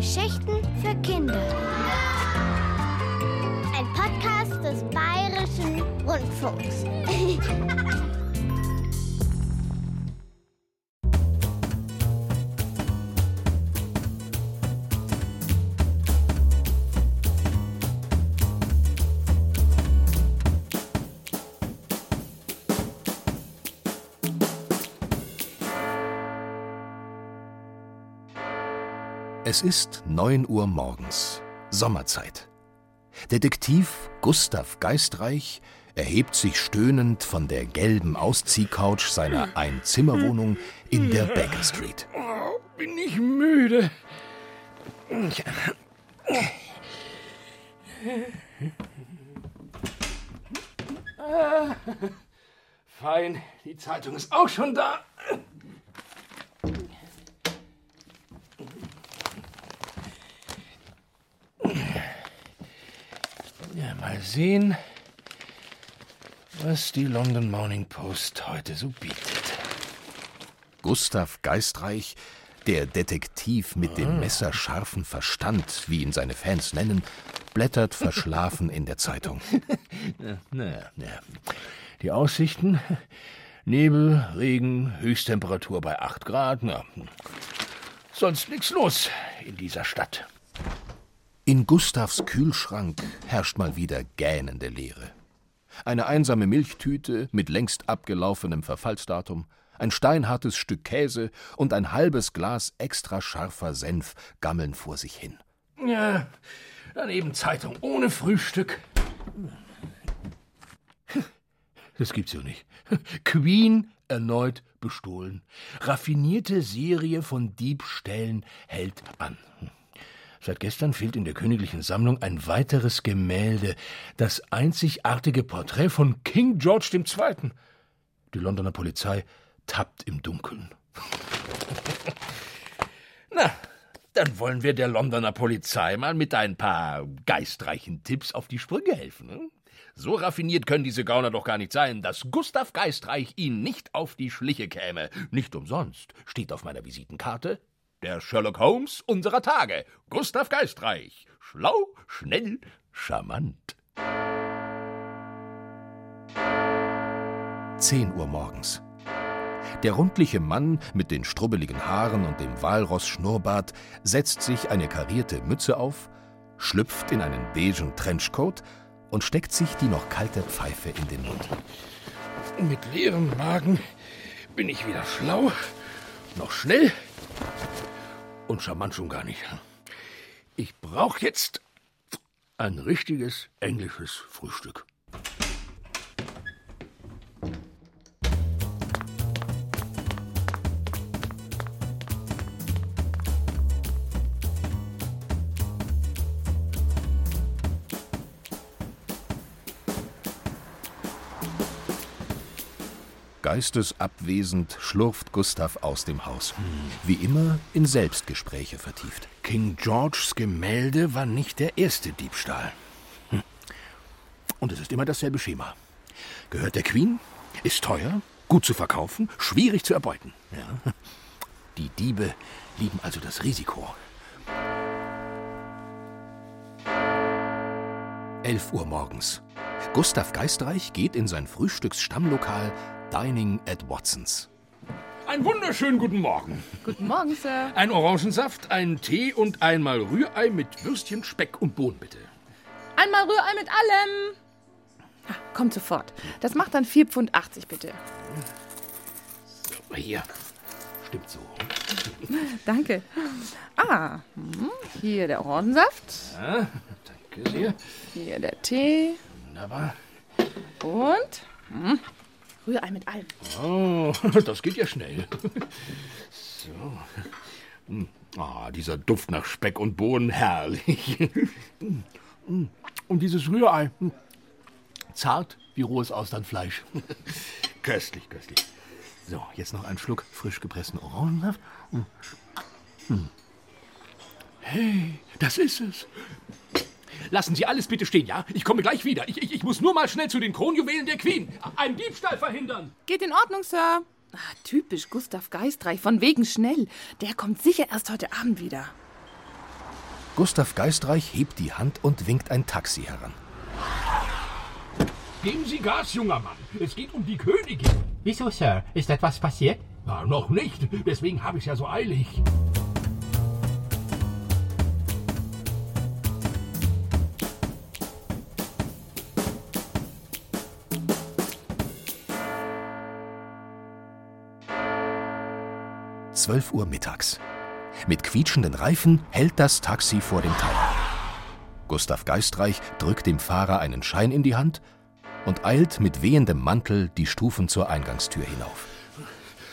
Geschichten für Kinder. Ein Podcast des Bayerischen Rundfunks. Es ist 9 Uhr morgens, Sommerzeit. Detektiv Gustav Geistreich erhebt sich stöhnend von der gelben Ausziehcouch seiner Einzimmerwohnung in der Baker Street. Oh, bin ich müde. Ah, fein, die Zeitung ist auch schon da. Ja, mal sehen, was die London Morning Post heute so bietet. Gustav Geistreich, der Detektiv mit dem messerscharfen Verstand, wie ihn seine Fans nennen, blättert verschlafen in der Zeitung. Na, na. Die Aussichten? Nebel, Regen, Höchsttemperatur bei 8 Grad. Na, sonst nichts los in dieser Stadt. In Gustavs Kühlschrank herrscht mal wieder gähnende Leere. Eine einsame Milchtüte mit längst abgelaufenem Verfallsdatum, ein steinhartes Stück Käse und ein halbes Glas extra scharfer Senf gammeln vor sich hin. Ja, daneben Zeitung ohne Frühstück. Das gibt's ja nicht. Queen erneut bestohlen. Raffinierte Serie von Diebstählen hält an. Seit gestern fehlt in der königlichen Sammlung ein weiteres Gemälde, das einzigartige Porträt von King George II. Die Londoner Polizei tappt im Dunkeln. Na, dann wollen wir der Londoner Polizei mal mit ein paar geistreichen Tipps auf die Sprünge helfen. Ne? So raffiniert können diese Gauner doch gar nicht sein, dass Gustav Geistreich ihnen nicht auf die Schliche käme. Nicht umsonst steht auf meiner Visitenkarte der Sherlock Holmes unserer Tage, Gustav Geistreich. Schlau, schnell, charmant. 10 Uhr morgens. Der rundliche Mann mit den strubbeligen Haaren und dem Walross-Schnurrbart setzt sich eine karierte Mütze auf, schlüpft in einen beigen Trenchcoat und steckt sich die noch kalte Pfeife in den Mund. Mit leerem Magen bin ich wieder schlau, noch schnell und charmant schon gar nicht. Ich brauche jetzt ein richtiges englisches Frühstück. Geistesabwesend schlurft Gustav aus dem Haus. Wie immer in Selbstgespräche vertieft. King Georges Gemälde war nicht der erste Diebstahl. Hm. Und es ist immer dasselbe Schema. Gehört der Queen, ist teuer, gut zu verkaufen, schwierig zu erbeuten. Ja. Die Diebe lieben also das Risiko. 11 Uhr morgens. Gustav Geistreich geht in sein Frühstücksstammlokal Dining at Watsons. Einen wunderschönen guten Morgen. Guten Morgen, Sir. Ein Orangensaft, einen Tee und einmal Rührei mit Würstchen, Speck und Bohnen, bitte. Einmal Rührei mit allem. Ah, kommt sofort. Das macht dann 4,80 Pfund, bitte. So, hier. Stimmt so. Danke. Ah, hm, hier der Orangensaft. Ja, danke sehr. Hier der Tee. Wunderbar. Und hm, Rührei mit allem. Oh, das geht ja schnell. So. Hm. Ah, dieser Duft nach Speck und Bohnen, herrlich. Und dieses Rührei, hm. zart wie rohes Austernfleisch. Köstlich, köstlich. So, jetzt noch ein Schluck frisch gepressten Orangensaft. Hm. Hey, das ist es. Lassen Sie alles bitte stehen, ja? Ich komme gleich wieder. Ich, ich, ich muss nur mal schnell zu den Kronjuwelen der Queen. Einen Diebstahl verhindern. Geht in Ordnung, Sir. Ah, typisch Gustav Geistreich, von wegen schnell. Der kommt sicher erst heute Abend wieder. Gustav Geistreich hebt die Hand und winkt ein Taxi heran. Geben Sie Gas, junger Mann. Es geht um die Königin. Wieso, Sir? Ist etwas passiert? Na, noch nicht. Deswegen habe ich es ja so eilig. Zwölf Uhr mittags. Mit quietschenden Reifen hält das Taxi vor dem Tower. Gustav Geistreich drückt dem Fahrer einen Schein in die Hand und eilt mit wehendem Mantel die Stufen zur Eingangstür hinauf.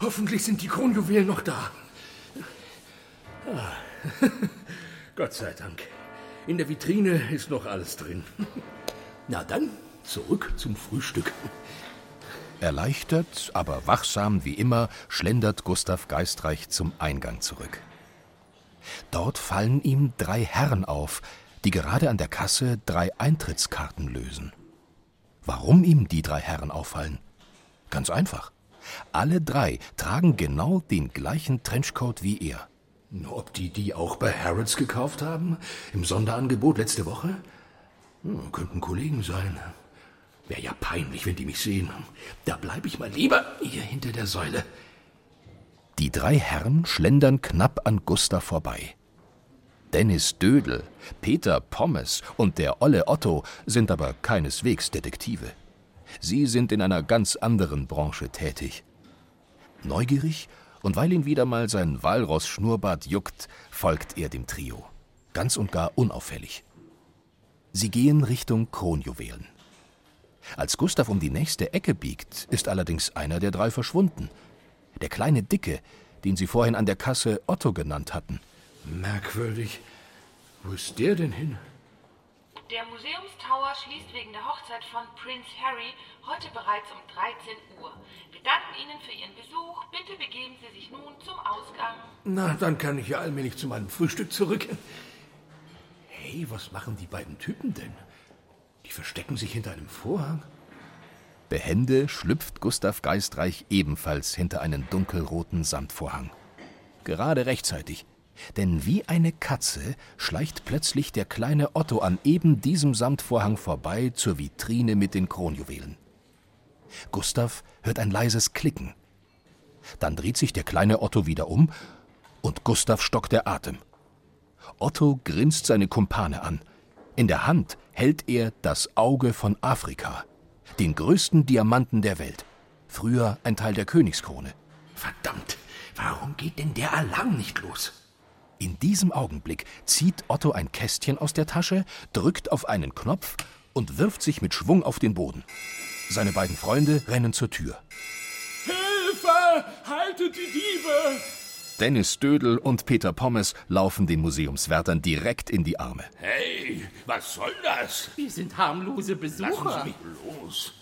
Hoffentlich sind die Kronjuwelen noch da. Ah. Gott sei Dank. In der Vitrine ist noch alles drin. Na dann, zurück zum Frühstück. Erleichtert, aber wachsam wie immer, schlendert Gustav Geistreich zum Eingang zurück. Dort fallen ihm drei Herren auf, die gerade an der Kasse drei Eintrittskarten lösen. Warum ihm die drei Herren auffallen? Ganz einfach. Alle drei tragen genau den gleichen Trenchcoat wie er. Ob die die auch bei Harrods gekauft haben? Im Sonderangebot letzte Woche? Hm, könnten Kollegen sein. Wäre ja peinlich, wenn die mich sehen. Da bleibe ich mal lieber hier hinter der Säule. Die drei Herren schlendern knapp an Gustav vorbei. Dennis Dödel, Peter Pommes und der Olle Otto sind aber keineswegs Detektive. Sie sind in einer ganz anderen Branche tätig. Neugierig und weil ihn wieder mal sein Walross-Schnurrbart juckt, folgt er dem Trio. Ganz und gar unauffällig. Sie gehen Richtung Kronjuwelen. Als Gustav um die nächste Ecke biegt, ist allerdings einer der drei verschwunden. Der kleine Dicke, den sie vorhin an der Kasse Otto genannt hatten. Merkwürdig. Wo ist der denn hin? Der Museumstower schließt wegen der Hochzeit von Prince Harry heute bereits um 13 Uhr. Wir danken Ihnen für Ihren Besuch. Bitte begeben Sie sich nun zum Ausgang. Na, dann kann ich ja allmählich zu meinem Frühstück zurück. Hey, was machen die beiden Typen denn? Die verstecken sich hinter einem Vorhang. Behende schlüpft Gustav Geistreich ebenfalls hinter einen dunkelroten Samtvorhang. Gerade rechtzeitig, denn wie eine Katze schleicht plötzlich der kleine Otto an eben diesem Samtvorhang vorbei zur Vitrine mit den Kronjuwelen. Gustav hört ein leises Klicken. Dann dreht sich der kleine Otto wieder um und Gustav stockt der Atem. Otto grinst seine Kumpane an. In der Hand hält er das Auge von Afrika, den größten Diamanten der Welt. Früher ein Teil der Königskrone. Verdammt, warum geht denn der Alarm nicht los? In diesem Augenblick zieht Otto ein Kästchen aus der Tasche, drückt auf einen Knopf und wirft sich mit Schwung auf den Boden. Seine beiden Freunde rennen zur Tür. Hilfe! Haltet die Diebe! Dennis Dödel und Peter Pommes laufen den Museumswärtern direkt in die Arme. Hey, was soll das? Wir sind harmlose Besucher. Sie mich los.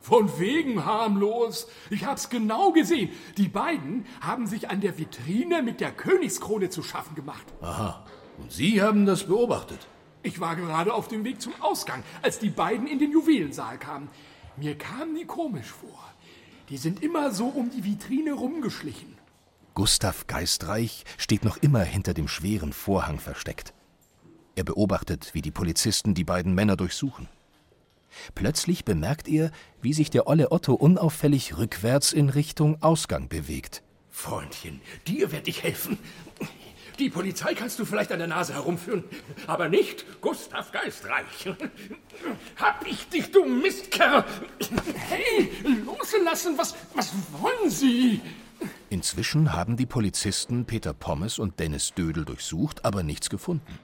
Von wegen harmlos. Ich hab's genau gesehen. Die beiden haben sich an der Vitrine mit der Königskrone zu schaffen gemacht. Aha. Und Sie haben das beobachtet? Ich war gerade auf dem Weg zum Ausgang, als die beiden in den Juwelensaal kamen. Mir kamen die komisch vor. Die sind immer so um die Vitrine rumgeschlichen. Gustav Geistreich steht noch immer hinter dem schweren Vorhang versteckt. Er beobachtet, wie die Polizisten die beiden Männer durchsuchen. Plötzlich bemerkt er, wie sich der olle Otto unauffällig rückwärts in Richtung Ausgang bewegt. Freundchen, dir werd ich helfen. Die Polizei kannst du vielleicht an der Nase herumführen, aber nicht Gustav Geistreich. Hab ich dich, du Mistkerl! Hey, loslassen, was, was wollen Sie? Inzwischen haben die Polizisten Peter Pommes und Dennis Dödel durchsucht, aber nichts gefunden.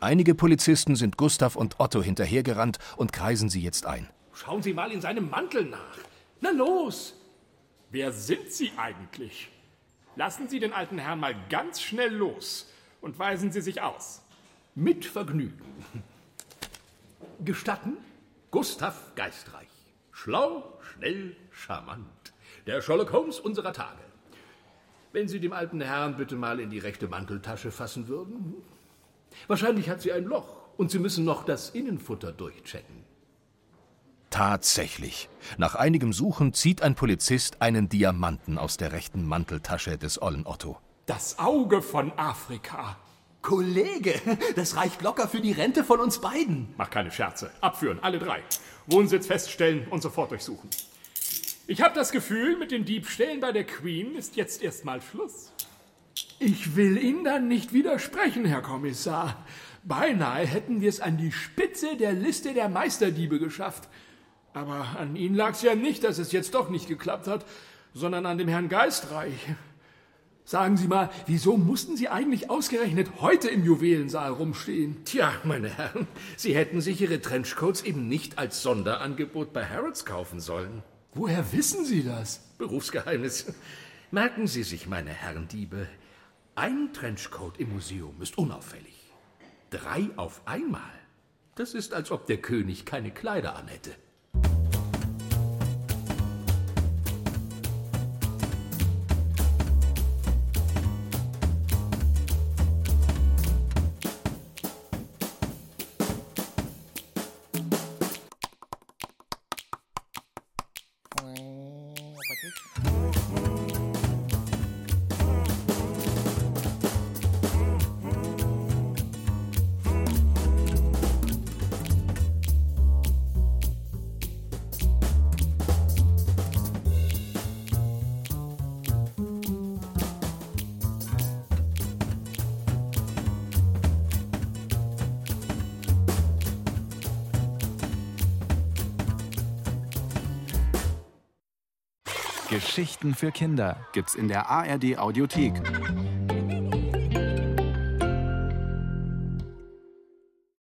Einige Polizisten sind Gustav und Otto hinterhergerannt und kreisen sie jetzt ein. Schauen Sie mal in seinem Mantel nach. Na los! Wer sind Sie eigentlich? Lassen Sie den alten Herrn mal ganz schnell los und weisen Sie sich aus. Mit Vergnügen. Gestatten? Gustav Geistreich. Schlau, schnell, charmant. Der Sherlock Holmes unserer Tage. Wenn Sie dem alten Herrn bitte mal in die rechte Manteltasche fassen würden. Wahrscheinlich hat sie ein Loch und Sie müssen noch das Innenfutter durchchecken. Tatsächlich. Nach einigem Suchen zieht ein Polizist einen Diamanten aus der rechten Manteltasche des ollen Otto. Das Auge von Afrika. Kollege, das reicht locker für die Rente von uns beiden. Mach keine Scherze. Abführen, alle drei. Wohnsitz feststellen und sofort durchsuchen. Ich habe das Gefühl, mit den Diebstählen bei der Queen ist jetzt erstmal Schluss. Ich will Ihnen dann nicht widersprechen, Herr Kommissar. Beinahe hätten wir es an die Spitze der Liste der Meisterdiebe geschafft. Aber an Ihnen lag es ja nicht, dass es jetzt doch nicht geklappt hat, sondern an dem Herrn Geistreich. Sagen Sie mal, wieso mussten Sie eigentlich ausgerechnet heute im Juwelensaal rumstehen? Tja, meine Herren, Sie hätten sich Ihre Trenchcoats eben nicht als Sonderangebot bei Harrods kaufen sollen. Woher wissen Sie das? Berufsgeheimnis. Merken Sie sich, meine Herren Diebe, ein Trenchcoat im Museum ist unauffällig. Drei auf einmal. Das ist, als ob der König keine Kleider anhätte. Geschichten für Kinder gibt's in der ARD Audiothek.